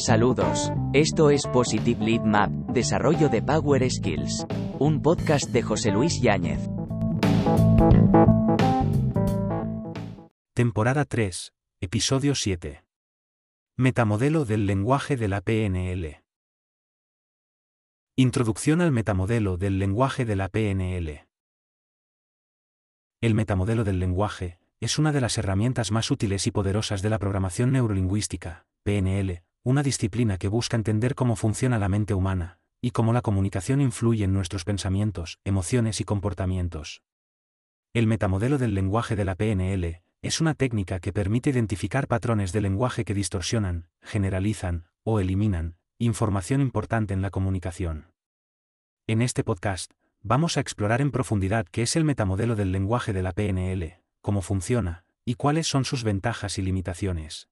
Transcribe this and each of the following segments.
Saludos. Esto es Positive Lead Map, Desarrollo de Power Skills. Un podcast de José Luis Yáñez. Temporada 3, Episodio 7. Metamodelo del lenguaje de la PNL. Introducción al metamodelo del lenguaje de la PNL. El metamodelo del lenguaje es una de las herramientas más útiles y poderosas de la programación neurolingüística, PNL, una disciplina que busca entender cómo funciona la mente humana, y cómo la comunicación influye en nuestros pensamientos, emociones y comportamientos. El metamodelo del lenguaje de la PNL es una técnica que permite identificar patrones de lenguaje que distorsionan, generalizan, o eliminan, información importante en la comunicación. En este podcast, vamos a explorar en profundidad qué es el metamodelo del lenguaje de la PNL, cómo funciona, y cuáles son sus ventajas y limitaciones.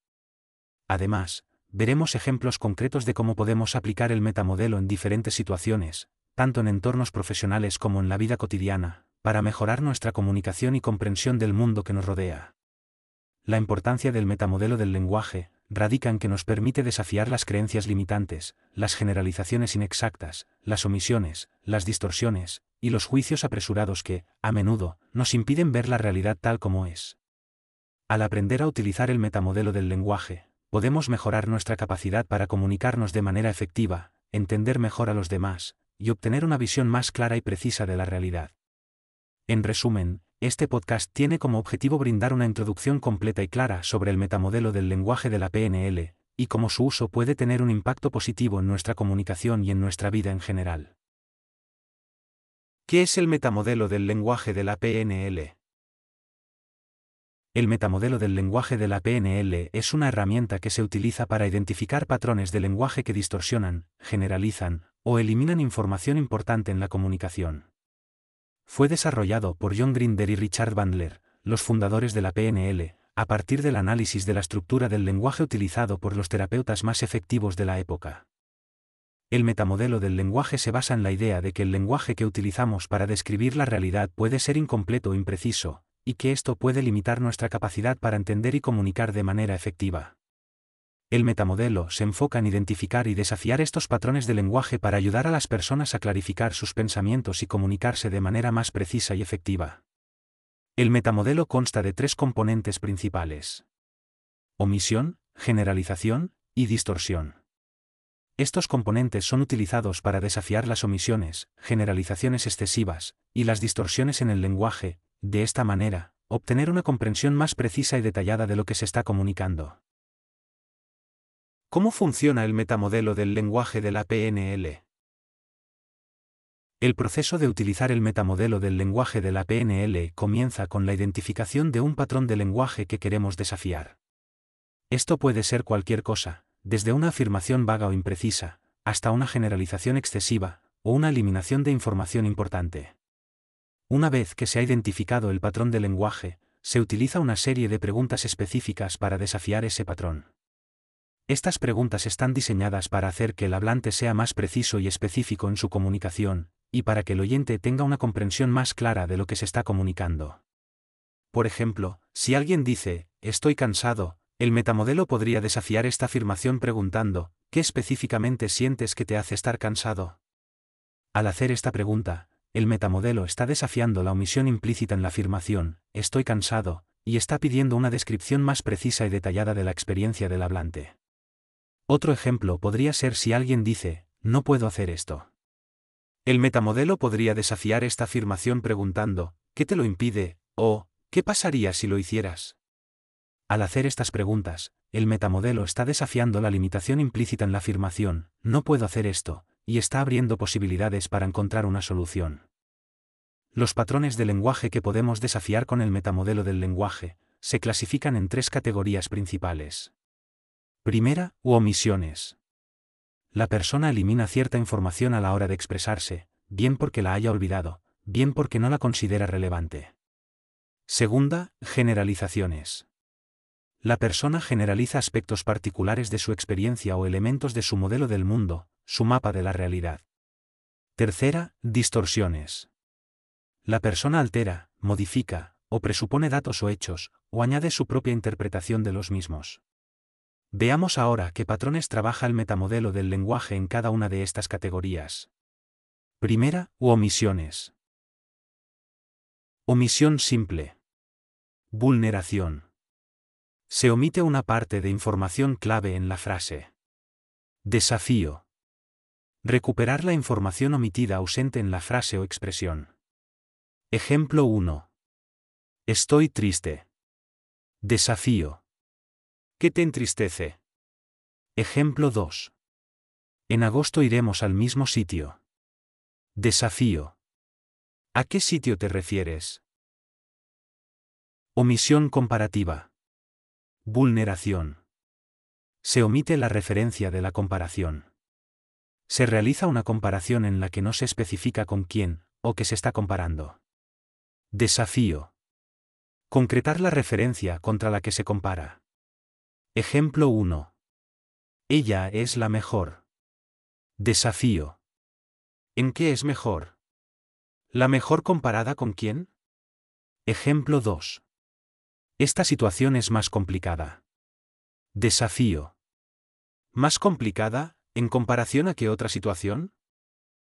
Además, veremos ejemplos concretos de cómo podemos aplicar el metamodelo en diferentes situaciones, tanto en entornos profesionales como en la vida cotidiana, para mejorar nuestra comunicación y comprensión del mundo que nos rodea. La importancia del metamodelo del lenguaje radica en que nos permite desafiar las creencias limitantes, las generalizaciones inexactas, las omisiones, las distorsiones, y los juicios apresurados que, a menudo, nos impiden ver la realidad tal como es. Al aprender a utilizar el metamodelo del lenguaje, podemos mejorar nuestra capacidad para comunicarnos de manera efectiva, entender mejor a los demás, y obtener una visión más clara y precisa de la realidad. En resumen, este podcast tiene como objetivo brindar una introducción completa y clara sobre el metamodelo del lenguaje de la PNL, y cómo su uso puede tener un impacto positivo en nuestra comunicación y en nuestra vida en general. ¿Qué es el metamodelo del lenguaje de la PNL? El metamodelo del lenguaje de la PNL es una herramienta que se utiliza para identificar patrones de lenguaje que distorsionan, generalizan, o eliminan información importante en la comunicación. Fue desarrollado por John Grinder y Richard Bandler, los fundadores de la PNL, a partir del análisis de la estructura del lenguaje utilizado por los terapeutas más efectivos de la época. El metamodelo del lenguaje se basa en la idea de que el lenguaje que utilizamos para describir la realidad puede ser incompleto o impreciso, y que esto puede limitar nuestra capacidad para entender y comunicar de manera efectiva. El metamodelo se enfoca en identificar y desafiar estos patrones de lenguaje para ayudar a las personas a clarificar sus pensamientos y comunicarse de manera más precisa y efectiva. El metamodelo consta de tres componentes principales. Omisión, generalización y distorsión. Estos componentes son utilizados para desafiar las omisiones, generalizaciones excesivas, y las distorsiones en el lenguaje, de esta manera, obtener una comprensión más precisa y detallada de lo que se está comunicando. ¿Cómo funciona el metamodelo del lenguaje de la PNL? El proceso de utilizar el metamodelo del lenguaje de la PNL comienza con la identificación de un patrón de lenguaje que queremos desafiar. Esto puede ser cualquier cosa, desde una afirmación vaga o imprecisa, hasta una generalización excesiva, o una eliminación de información importante. Una vez que se ha identificado el patrón de lenguaje, se utiliza una serie de preguntas específicas para desafiar ese patrón. Estas preguntas están diseñadas para hacer que el hablante sea más preciso y específico en su comunicación, y para que el oyente tenga una comprensión más clara de lo que se está comunicando. Por ejemplo, si alguien dice, estoy cansado, el metamodelo podría desafiar esta afirmación preguntando, ¿qué específicamente sientes que te hace estar cansado? Al hacer esta pregunta, el metamodelo está desafiando la omisión implícita en la afirmación, estoy cansado, y está pidiendo una descripción más precisa y detallada de la experiencia del hablante. Otro ejemplo podría ser si alguien dice, no puedo hacer esto. El metamodelo podría desafiar esta afirmación preguntando, ¿qué te lo impide? o, ¿qué pasaría si lo hicieras? Al hacer estas preguntas, el metamodelo está desafiando la limitación implícita en la afirmación, no puedo hacer esto, y está abriendo posibilidades para encontrar una solución. Los patrones de lenguaje que podemos desafiar con el metamodelo del lenguaje, se clasifican en tres categorías principales. Primera, u omisiones. La persona elimina cierta información a la hora de expresarse, bien porque la haya olvidado, bien porque no la considera relevante. Segunda, generalizaciones. La persona generaliza aspectos particulares de su experiencia o elementos de su modelo del mundo, su mapa de la realidad. Tercera, distorsiones. La persona altera, modifica, o presupone datos o hechos, o añade su propia interpretación de los mismos. Veamos ahora qué patrones trabaja el metamodelo del lenguaje en cada una de estas categorías. Primera, omisiones. Omisión simple. Vulneración. Se omite una parte de información clave en la frase. Desafío. Recuperar la información omitida ausente en la frase o expresión. Ejemplo 1. Estoy triste. Desafío. ¿Qué te entristece? Ejemplo 2. En agosto iremos al mismo sitio. Desafío. ¿A qué sitio te refieres? Omisión comparativa. Vulneración. Se omite la referencia de la comparación. Se realiza una comparación en la que no se especifica con quién, o que se está comparando. Desafío. Concretar la referencia contra la que se compara. Ejemplo 1. Ella es la mejor. Desafío. ¿En qué es mejor? ¿La mejor comparada con quién? Ejemplo 2. Esta situación es más complicada. Desafío. ¿Más complicada, en comparación a qué otra situación?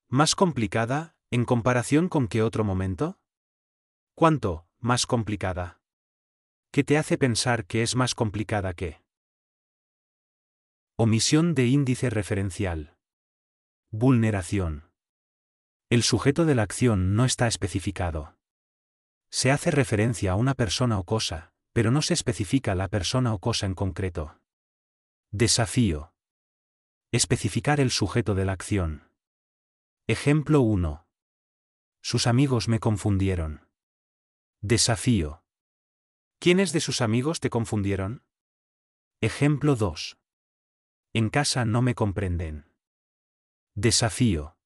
¿Más complicada, en comparación con qué otro momento? ¿Cuánto, más complicada? ¿Qué te hace pensar que es más complicada que? Omisión de índice referencial. Vulneración. El sujeto de la acción no está especificado. Se hace referencia a una persona o cosa, pero no se especifica la persona o cosa en concreto. Desafío. Especificar el sujeto de la acción. Ejemplo 1. Sus amigos me confundieron. Desafío. ¿Quiénes de sus amigos te confundieron? Ejemplo 2. En casa no me comprenden. Desafío.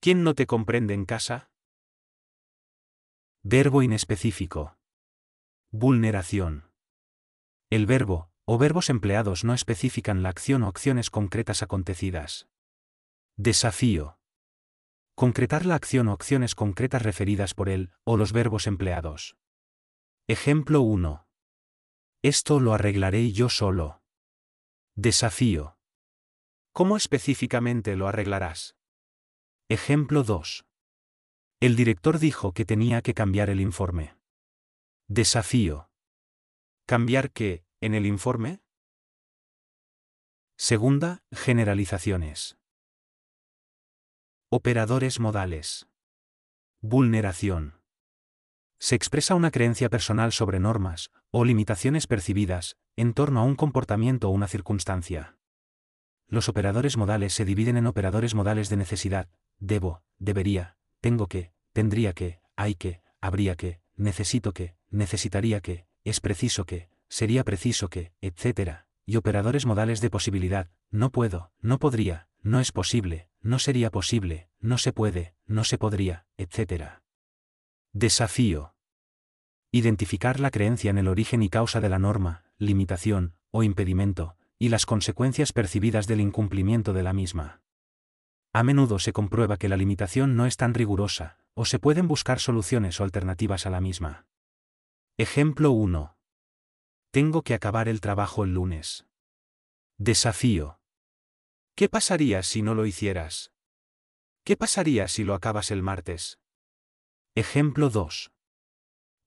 ¿Quién no te comprende en casa? Verbo inespecífico. Vulneración. El verbo, o verbos empleados no especifican la acción o acciones concretas acontecidas. Desafío. Concretar la acción o acciones concretas referidas por él, o los verbos empleados. Ejemplo 1. Esto lo arreglaré yo solo. Desafío. ¿Cómo específicamente lo arreglarás? Ejemplo 2. El director dijo que tenía que cambiar el informe. Desafío. ¿Cambiar qué, en el informe? Segunda, generalizaciones. Operadores modales. Vulneración. Se expresa una creencia personal sobre normas, o limitaciones percibidas, en torno a un comportamiento o una circunstancia. Los operadores modales se dividen en operadores modales de necesidad, debo, debería, tengo que, tendría que, hay que, habría que, necesito que, necesitaría que, es preciso que, sería preciso que, etc., y operadores modales de posibilidad, no puedo, no podría, no es posible, no sería posible, no se puede, no se podría, etc. Desafío. Identificar la creencia en el origen y causa de la norma, limitación, o impedimento, y las consecuencias percibidas del incumplimiento de la misma. A menudo se comprueba que la limitación no es tan rigurosa, o se pueden buscar soluciones o alternativas a la misma. Ejemplo 1. Tengo que acabar el trabajo el lunes. Desafío. ¿Qué pasaría si no lo hicieras? ¿Qué pasaría si lo acabas el martes? Ejemplo 2.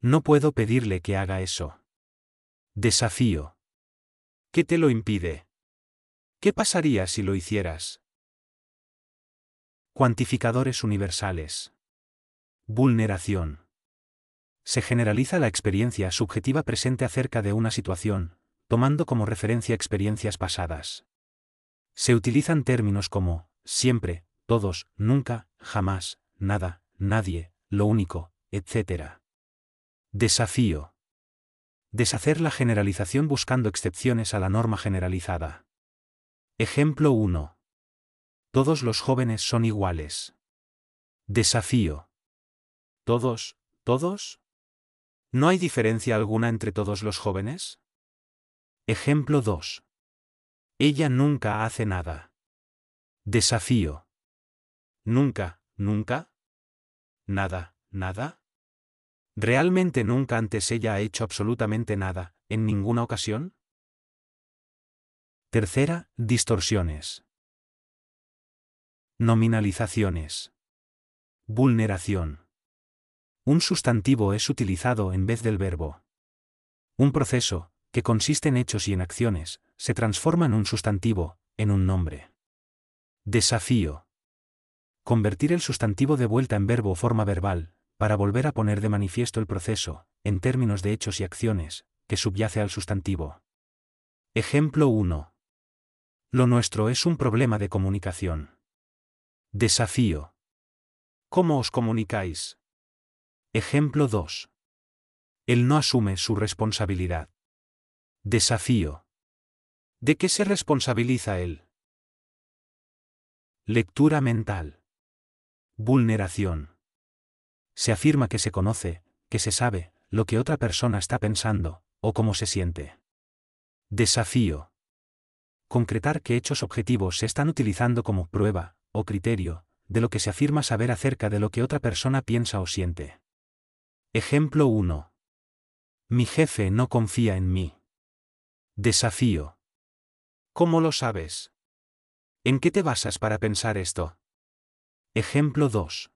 No puedo pedirle que haga eso. Desafío. ¿Qué te lo impide? ¿Qué pasaría si lo hicieras? Cuantificadores universales. Vulneración. Se generaliza la experiencia subjetiva presente acerca de una situación, tomando como referencia experiencias pasadas. Se utilizan términos como, siempre, todos, nunca, jamás, nada, nadie, lo único, etc. Desafío. Deshacer la generalización buscando excepciones a la norma generalizada. Ejemplo 1. Todos los jóvenes son iguales. Desafío. ¿Todos, todos? ¿No hay diferencia alguna entre todos los jóvenes? Ejemplo 2. Ella nunca hace nada. Desafío. Nunca, nunca. Nada, nada. ¿Realmente nunca antes ella ha hecho absolutamente nada, en ninguna ocasión? Tercera, distorsiones. Nominalizaciones. Vulneración. Un sustantivo es utilizado en vez del verbo. Un proceso, que consiste en hechos y en acciones, se transforma en un sustantivo, en un nombre. Desafío. Convertir el sustantivo de vuelta en verbo o forma verbal, para volver a poner de manifiesto el proceso, en términos de hechos y acciones, que subyace al sustantivo. Ejemplo 1. Lo nuestro es un problema de comunicación. Desafío. ¿Cómo os comunicáis? Ejemplo 2. Él no asume su responsabilidad. Desafío. ¿De qué se responsabiliza él? Lectura mental. Vulneración. Se afirma que se conoce, que se sabe, lo que otra persona está pensando, o cómo se siente. Desafío. Concretar qué hechos objetivos se están utilizando como prueba, o criterio, de lo que se afirma saber acerca de lo que otra persona piensa o siente. Ejemplo 1. Mi jefe no confía en mí. Desafío. ¿Cómo lo sabes? ¿En qué te basas para pensar esto? Ejemplo 2.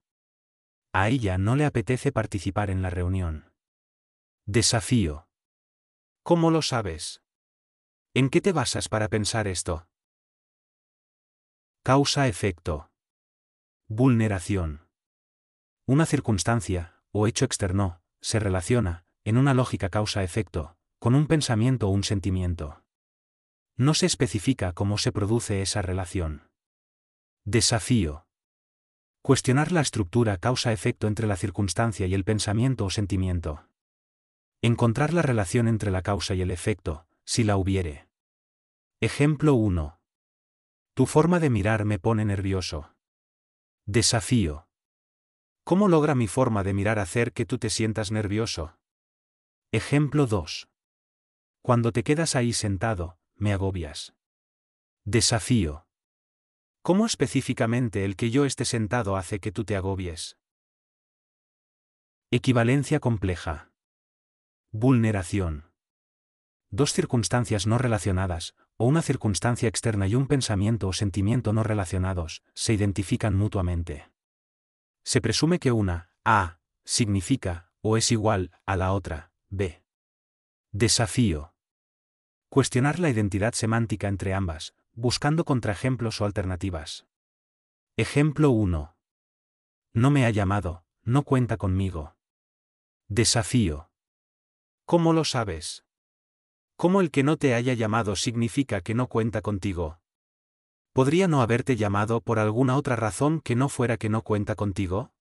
A ella no le apetece participar en la reunión. Desafío. ¿Cómo lo sabes? ¿En qué te basas para pensar esto? Causa-efecto. Vulneración. Una circunstancia, o hecho externo, se relaciona, en una lógica causa-efecto, con un pensamiento o un sentimiento. No se especifica cómo se produce esa relación. Desafío. Cuestionar la estructura causa-efecto entre la circunstancia y el pensamiento o sentimiento. Encontrar la relación entre la causa y el efecto, si la hubiere. Ejemplo 1. Tu forma de mirar me pone nervioso. Desafío. ¿Cómo logra mi forma de mirar hacer que tú te sientas nervioso? Ejemplo 2. Cuando te quedas ahí sentado, me agobias. Desafío. ¿Cómo específicamente el que yo esté sentado hace que tú te agobies? Equivalencia compleja. Vulneración. Dos circunstancias no relacionadas, o una circunstancia externa y un pensamiento o sentimiento no relacionados, se identifican mutuamente. Se presume que una, A, significa, o es igual, a la otra, B. Desafío. Cuestionar la identidad semántica entre ambas, buscando contraejemplos o alternativas. Ejemplo 1. No me ha llamado, no cuenta conmigo. Desafío. ¿Cómo lo sabes? ¿Cómo el que no te haya llamado significa que no cuenta contigo? ¿Podría no haberte llamado por alguna otra razón que no fuera que no cuenta contigo?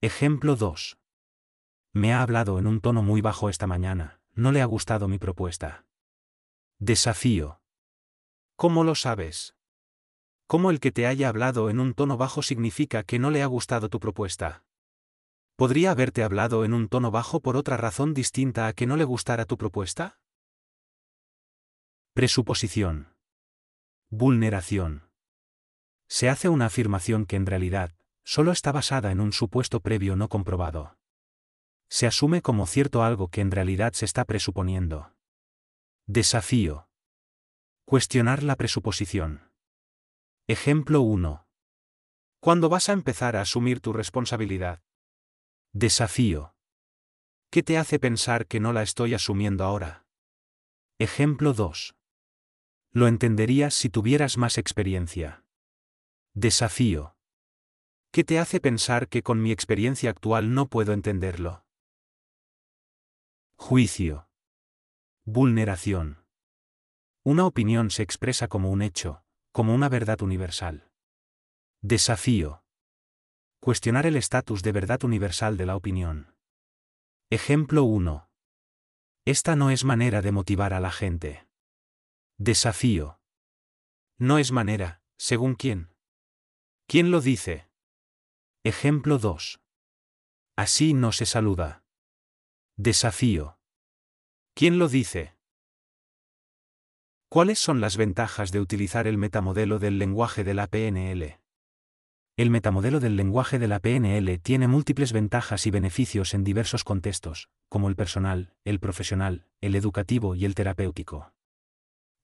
Ejemplo 2. Me ha hablado en un tono muy bajo esta mañana, no le ha gustado mi propuesta. Desafío. ¿Cómo lo sabes? ¿Cómo el que te haya hablado en un tono bajo significa que no le ha gustado tu propuesta? ¿Podría haberte hablado en un tono bajo por otra razón distinta a que no le gustara tu propuesta? Presuposición. Vulneración. Se hace una afirmación que en realidad, solo está basada en un supuesto previo no comprobado. Se asume como cierto algo que en realidad se está presuponiendo. Desafío. Cuestionar la presuposición. Ejemplo 1. ¿Cuándo vas a empezar a asumir tu responsabilidad? Desafío. ¿Qué te hace pensar que no la estoy asumiendo ahora? Ejemplo 2. Lo entenderías si tuvieras más experiencia. Desafío. ¿Qué te hace pensar que con mi experiencia actual no puedo entenderlo? Juicio. Vulneración. Una opinión se expresa como un hecho, como una verdad universal. Desafío. Cuestionar el estatus de verdad universal de la opinión. Ejemplo 1. Esta no es manera de motivar a la gente. Desafío. No es manera, según quién. ¿Quién lo dice? Ejemplo 2. Así no se saluda. Desafío. ¿Quién lo dice? ¿Cuáles son las ventajas de utilizar el metamodelo del lenguaje de la PNL? El metamodelo del lenguaje de la PNL tiene múltiples ventajas y beneficios en diversos contextos, como el personal, el profesional, el educativo y el terapéutico.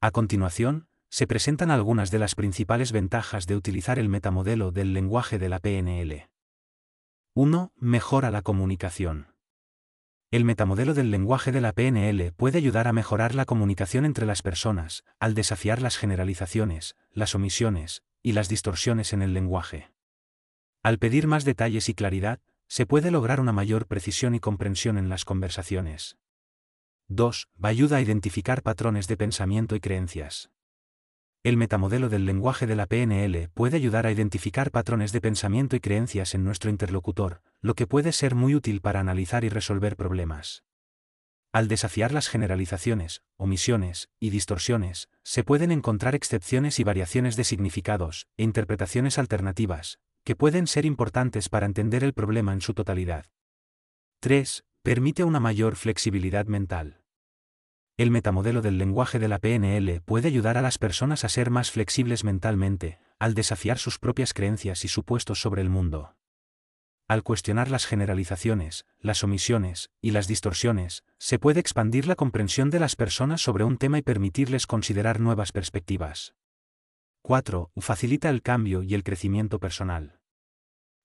A continuación, se presentan algunas de las principales ventajas de utilizar el metamodelo del lenguaje de la PNL. 1. Mejora la comunicación. El metamodelo del lenguaje de la PNL puede ayudar a mejorar la comunicación entre las personas, al desafiar las generalizaciones, las omisiones, y las distorsiones en el lenguaje. Al pedir más detalles y claridad, se puede lograr una mayor precisión y comprensión en las conversaciones. 2. Ayuda a identificar patrones de pensamiento y creencias. El metamodelo del lenguaje de la PNL puede ayudar a identificar patrones de pensamiento y creencias en nuestro interlocutor, lo que puede ser muy útil para analizar y resolver problemas. Al desafiar las generalizaciones, omisiones y distorsiones, se pueden encontrar excepciones y variaciones de significados e interpretaciones alternativas, que pueden ser importantes para entender el problema en su totalidad. 3. Permite una mayor flexibilidad mental. El metamodelo del lenguaje de la PNL puede ayudar a las personas a ser más flexibles mentalmente, al desafiar sus propias creencias y supuestos sobre el mundo. Al cuestionar las generalizaciones, las omisiones y las distorsiones, se puede expandir la comprensión de las personas sobre un tema y permitirles considerar nuevas perspectivas. 4. Facilita el cambio y el crecimiento personal.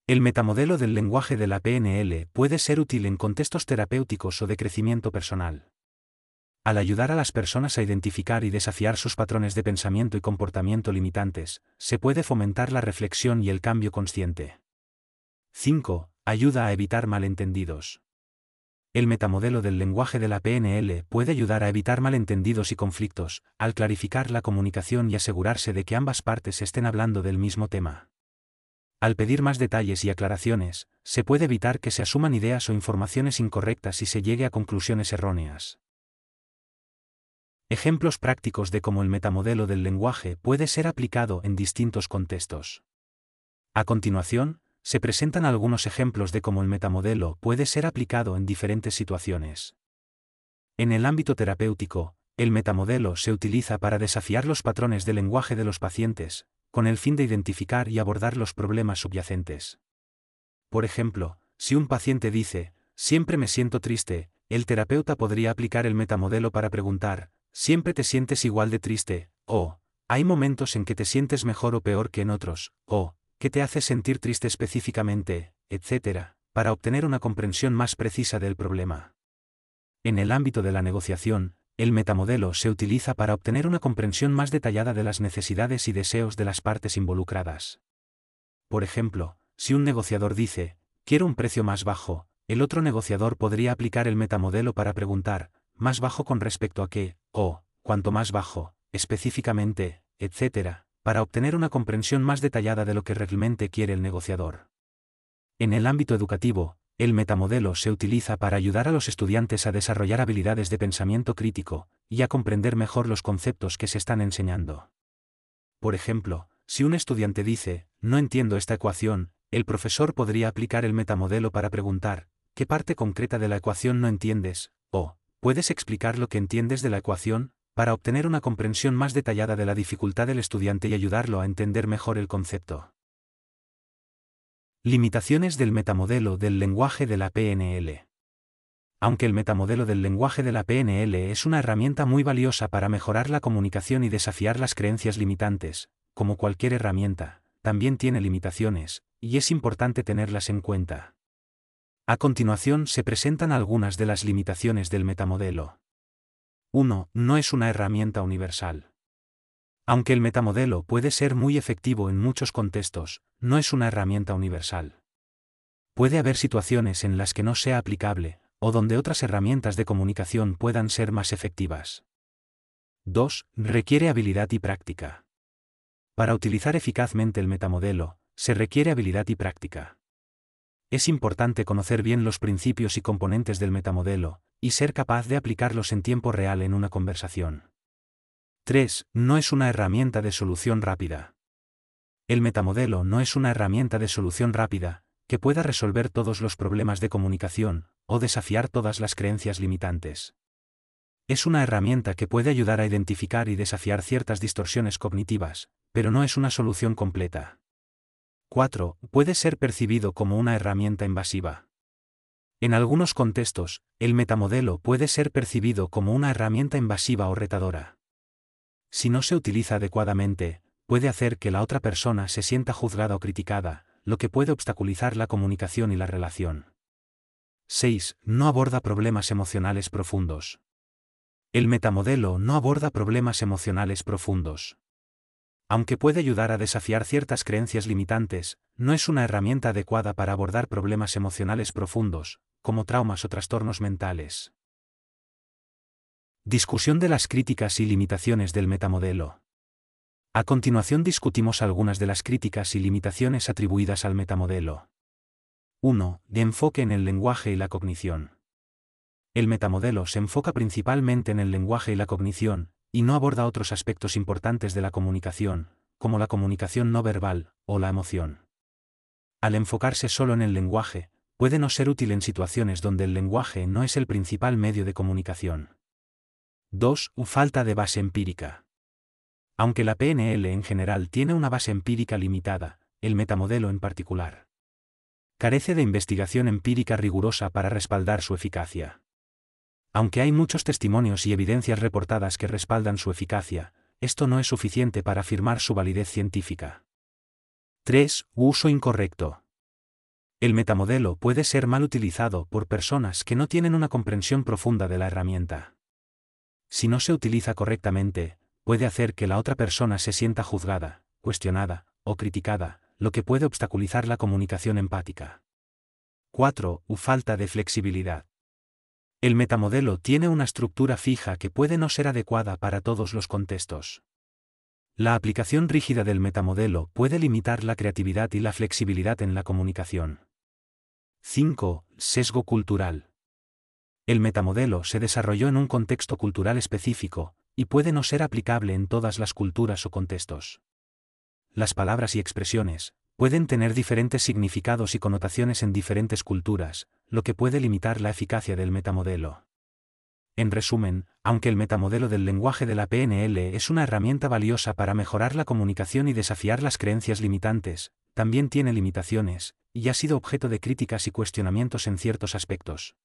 El metamodelo del lenguaje de la PNL puede ser útil en contextos terapéuticos o de crecimiento personal al ayudar a las personas a identificar y desafiar sus patrones de pensamiento y comportamiento limitantes, se puede fomentar la reflexión y el cambio consciente. 5. Ayuda a evitar malentendidos. El metamodelo del lenguaje de la PNL puede ayudar a evitar malentendidos y conflictos, al clarificar la comunicación y asegurarse de que ambas partes estén hablando del mismo tema. Al pedir más detalles y aclaraciones, se puede evitar que se asuman ideas o informaciones incorrectas y se llegue a conclusiones erróneas. Ejemplos prácticos de cómo el metamodelo del lenguaje puede ser aplicado en distintos contextos. A continuación, se presentan algunos ejemplos de cómo el metamodelo puede ser aplicado en diferentes situaciones. En el ámbito terapéutico, el metamodelo se utiliza para desafiar los patrones de lenguaje de los pacientes, con el fin de identificar y abordar los problemas subyacentes. Por ejemplo, si un paciente dice, siempre me siento triste, el terapeuta podría aplicar el metamodelo para preguntar, Siempre te sientes igual de triste, o, hay momentos en que te sientes mejor o peor que en otros, o, que te hace sentir triste específicamente, etc., para obtener una comprensión más precisa del problema. En el ámbito de la negociación, el metamodelo se utiliza para obtener una comprensión más detallada de las necesidades y deseos de las partes involucradas. Por ejemplo, si un negociador dice, quiero un precio más bajo, el otro negociador podría aplicar el metamodelo para preguntar, más bajo con respecto a qué, o, cuanto más bajo, específicamente, etc., para obtener una comprensión más detallada de lo que realmente quiere el negociador. En el ámbito educativo, el metamodelo se utiliza para ayudar a los estudiantes a desarrollar habilidades de pensamiento crítico, y a comprender mejor los conceptos que se están enseñando. Por ejemplo, si un estudiante dice, no entiendo esta ecuación, el profesor podría aplicar el metamodelo para preguntar, ¿qué parte concreta de la ecuación no entiendes? o, ¿Puedes explicar lo que entiendes de la ecuación, para obtener una comprensión más detallada de la dificultad del estudiante y ayudarlo a entender mejor el concepto? Limitaciones del metamodelo del lenguaje de la PNL. Aunque el metamodelo del lenguaje de la PNL es una herramienta muy valiosa para mejorar la comunicación y desafiar las creencias limitantes, como cualquier herramienta, también tiene limitaciones, y es importante tenerlas en cuenta. A continuación se presentan algunas de las limitaciones del metamodelo. 1. No es una herramienta universal. Aunque el metamodelo puede ser muy efectivo en muchos contextos, no es una herramienta universal. Puede haber situaciones en las que no sea aplicable, o donde otras herramientas de comunicación puedan ser más efectivas. 2. Requiere habilidad y práctica. Para utilizar eficazmente el metamodelo, se requiere habilidad y práctica es importante conocer bien los principios y componentes del metamodelo, y ser capaz de aplicarlos en tiempo real en una conversación. 3. No es una herramienta de solución rápida. El metamodelo no es una herramienta de solución rápida, que pueda resolver todos los problemas de comunicación, o desafiar todas las creencias limitantes. Es una herramienta que puede ayudar a identificar y desafiar ciertas distorsiones cognitivas, pero no es una solución completa. 4. Puede ser percibido como una herramienta invasiva. En algunos contextos, el metamodelo puede ser percibido como una herramienta invasiva o retadora. Si no se utiliza adecuadamente, puede hacer que la otra persona se sienta juzgada o criticada, lo que puede obstaculizar la comunicación y la relación. 6. No aborda problemas emocionales profundos. El metamodelo no aborda problemas emocionales profundos. Aunque puede ayudar a desafiar ciertas creencias limitantes, no es una herramienta adecuada para abordar problemas emocionales profundos, como traumas o trastornos mentales. Discusión de las críticas y limitaciones del metamodelo. A continuación discutimos algunas de las críticas y limitaciones atribuidas al metamodelo. 1. De enfoque en el lenguaje y la cognición. El metamodelo se enfoca principalmente en el lenguaje y la cognición, y no aborda otros aspectos importantes de la comunicación, como la comunicación no verbal, o la emoción. Al enfocarse solo en el lenguaje, puede no ser útil en situaciones donde el lenguaje no es el principal medio de comunicación. 2. Falta de base empírica. Aunque la PNL en general tiene una base empírica limitada, el metamodelo en particular carece de investigación empírica rigurosa para respaldar su eficacia. Aunque hay muchos testimonios y evidencias reportadas que respaldan su eficacia, esto no es suficiente para afirmar su validez científica. 3. Uso incorrecto. El metamodelo puede ser mal utilizado por personas que no tienen una comprensión profunda de la herramienta. Si no se utiliza correctamente, puede hacer que la otra persona se sienta juzgada, cuestionada, o criticada, lo que puede obstaculizar la comunicación empática. 4. Falta de flexibilidad. El metamodelo tiene una estructura fija que puede no ser adecuada para todos los contextos. La aplicación rígida del metamodelo puede limitar la creatividad y la flexibilidad en la comunicación. 5. Sesgo cultural. El metamodelo se desarrolló en un contexto cultural específico, y puede no ser aplicable en todas las culturas o contextos. Las palabras y expresiones pueden tener diferentes significados y connotaciones en diferentes culturas, lo que puede limitar la eficacia del metamodelo. En resumen, aunque el metamodelo del lenguaje de la PNL es una herramienta valiosa para mejorar la comunicación y desafiar las creencias limitantes, también tiene limitaciones, y ha sido objeto de críticas y cuestionamientos en ciertos aspectos.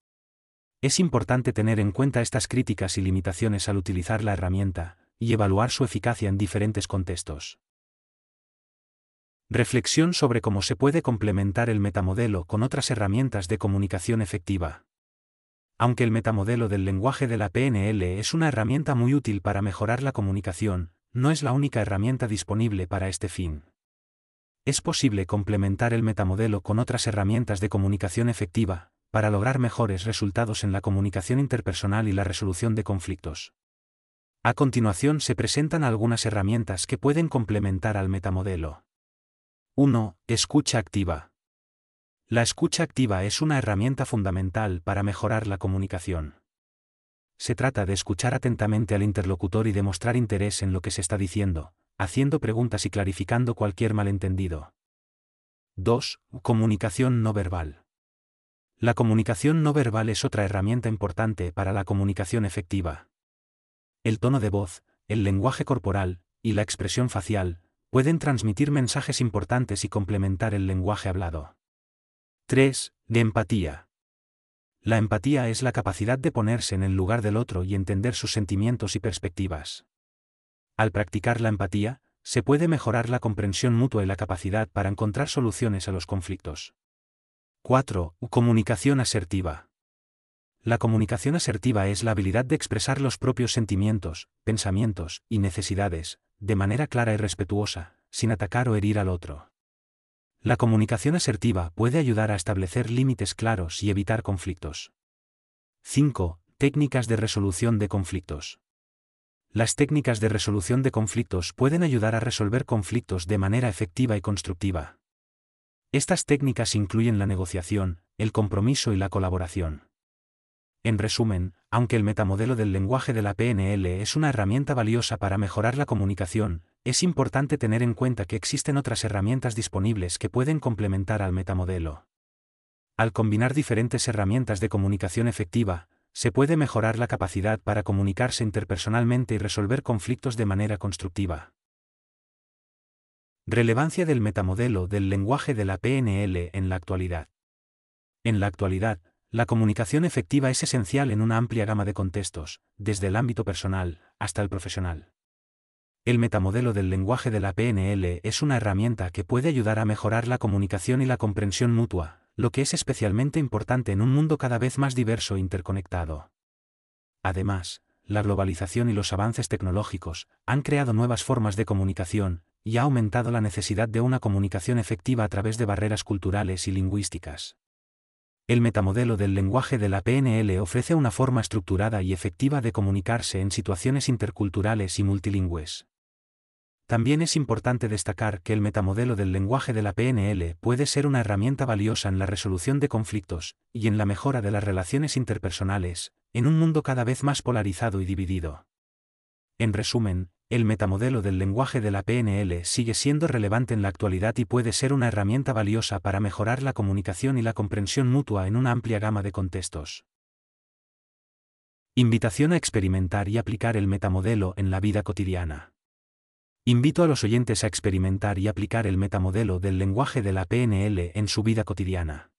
Es importante tener en cuenta estas críticas y limitaciones al utilizar la herramienta, y evaluar su eficacia en diferentes contextos. Reflexión sobre cómo se puede complementar el metamodelo con otras herramientas de comunicación efectiva. Aunque el metamodelo del lenguaje de la PNL es una herramienta muy útil para mejorar la comunicación, no es la única herramienta disponible para este fin. Es posible complementar el metamodelo con otras herramientas de comunicación efectiva, para lograr mejores resultados en la comunicación interpersonal y la resolución de conflictos. A continuación se presentan algunas herramientas que pueden complementar al metamodelo. 1. Escucha activa. La escucha activa es una herramienta fundamental para mejorar la comunicación. Se trata de escuchar atentamente al interlocutor y demostrar interés en lo que se está diciendo, haciendo preguntas y clarificando cualquier malentendido. 2. Comunicación no verbal. La comunicación no verbal es otra herramienta importante para la comunicación efectiva. El tono de voz, el lenguaje corporal, y la expresión facial, pueden transmitir mensajes importantes y complementar el lenguaje hablado. 3. De empatía. La empatía es la capacidad de ponerse en el lugar del otro y entender sus sentimientos y perspectivas. Al practicar la empatía, se puede mejorar la comprensión mutua y la capacidad para encontrar soluciones a los conflictos. 4. Comunicación asertiva. La comunicación asertiva es la habilidad de expresar los propios sentimientos, pensamientos y necesidades, de manera clara y respetuosa, sin atacar o herir al otro. La comunicación asertiva puede ayudar a establecer límites claros y evitar conflictos. 5. Técnicas de resolución de conflictos. Las técnicas de resolución de conflictos pueden ayudar a resolver conflictos de manera efectiva y constructiva. Estas técnicas incluyen la negociación, el compromiso y la colaboración. En resumen, aunque el metamodelo del lenguaje de la PNL es una herramienta valiosa para mejorar la comunicación, es importante tener en cuenta que existen otras herramientas disponibles que pueden complementar al metamodelo. Al combinar diferentes herramientas de comunicación efectiva, se puede mejorar la capacidad para comunicarse interpersonalmente y resolver conflictos de manera constructiva. Relevancia del metamodelo del lenguaje de la PNL en la actualidad. En la actualidad, la comunicación efectiva es esencial en una amplia gama de contextos, desde el ámbito personal hasta el profesional. El metamodelo del lenguaje de la PNL es una herramienta que puede ayudar a mejorar la comunicación y la comprensión mutua, lo que es especialmente importante en un mundo cada vez más diverso e interconectado. Además, la globalización y los avances tecnológicos han creado nuevas formas de comunicación, y ha aumentado la necesidad de una comunicación efectiva a través de barreras culturales y lingüísticas. El metamodelo del lenguaje de la PNL ofrece una forma estructurada y efectiva de comunicarse en situaciones interculturales y multilingües. También es importante destacar que el metamodelo del lenguaje de la PNL puede ser una herramienta valiosa en la resolución de conflictos y en la mejora de las relaciones interpersonales, en un mundo cada vez más polarizado y dividido. En resumen, el metamodelo del lenguaje de la PNL sigue siendo relevante en la actualidad y puede ser una herramienta valiosa para mejorar la comunicación y la comprensión mutua en una amplia gama de contextos. Invitación a experimentar y aplicar el metamodelo en la vida cotidiana. Invito a los oyentes a experimentar y aplicar el metamodelo del lenguaje de la PNL en su vida cotidiana.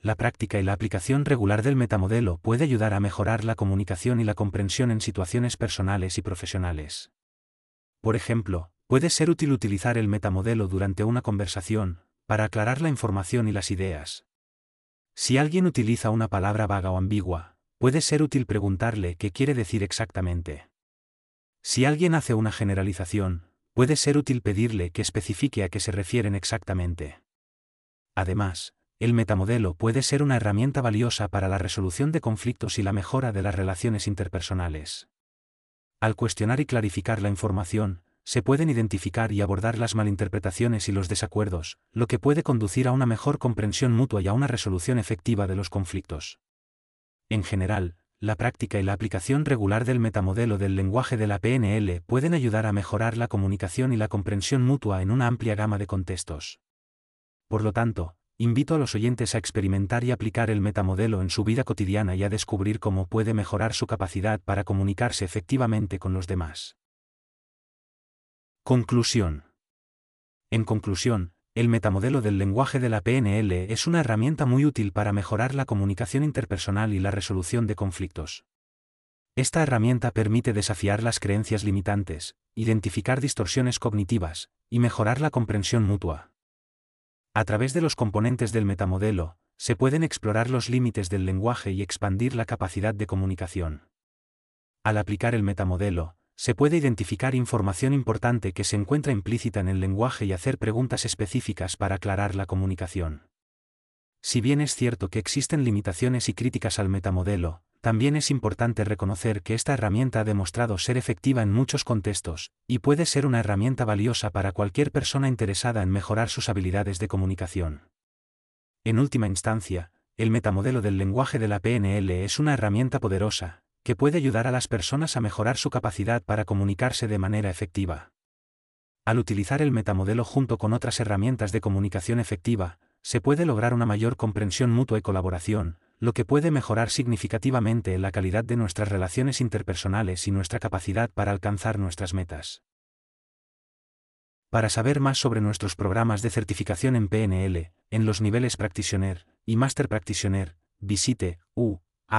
La práctica y la aplicación regular del metamodelo puede ayudar a mejorar la comunicación y la comprensión en situaciones personales y profesionales. Por ejemplo, puede ser útil utilizar el metamodelo durante una conversación, para aclarar la información y las ideas. Si alguien utiliza una palabra vaga o ambigua, puede ser útil preguntarle qué quiere decir exactamente. Si alguien hace una generalización, puede ser útil pedirle que especifique a qué se refieren exactamente. Además, el metamodelo puede ser una herramienta valiosa para la resolución de conflictos y la mejora de las relaciones interpersonales. Al cuestionar y clarificar la información, se pueden identificar y abordar las malinterpretaciones y los desacuerdos, lo que puede conducir a una mejor comprensión mutua y a una resolución efectiva de los conflictos. En general, la práctica y la aplicación regular del metamodelo del lenguaje de la PNL pueden ayudar a mejorar la comunicación y la comprensión mutua en una amplia gama de contextos. Por lo tanto, invito a los oyentes a experimentar y aplicar el metamodelo en su vida cotidiana y a descubrir cómo puede mejorar su capacidad para comunicarse efectivamente con los demás. Conclusión. En conclusión, el metamodelo del lenguaje de la PNL es una herramienta muy útil para mejorar la comunicación interpersonal y la resolución de conflictos. Esta herramienta permite desafiar las creencias limitantes, identificar distorsiones cognitivas, y mejorar la comprensión mutua. A través de los componentes del metamodelo, se pueden explorar los límites del lenguaje y expandir la capacidad de comunicación. Al aplicar el metamodelo, se puede identificar información importante que se encuentra implícita en el lenguaje y hacer preguntas específicas para aclarar la comunicación. Si bien es cierto que existen limitaciones y críticas al metamodelo, también es importante reconocer que esta herramienta ha demostrado ser efectiva en muchos contextos, y puede ser una herramienta valiosa para cualquier persona interesada en mejorar sus habilidades de comunicación. En última instancia, el metamodelo del lenguaje de la PNL es una herramienta poderosa, que puede ayudar a las personas a mejorar su capacidad para comunicarse de manera efectiva. Al utilizar el metamodelo junto con otras herramientas de comunicación efectiva, se puede lograr una mayor comprensión mutua y colaboración, lo que puede mejorar significativamente la calidad de nuestras relaciones interpersonales y nuestra capacidad para alcanzar nuestras metas. Para saber más sobre nuestros programas de certificación en PNL, en los niveles Practitioner y Master Practitioner, visite u-a-p-n-l.com.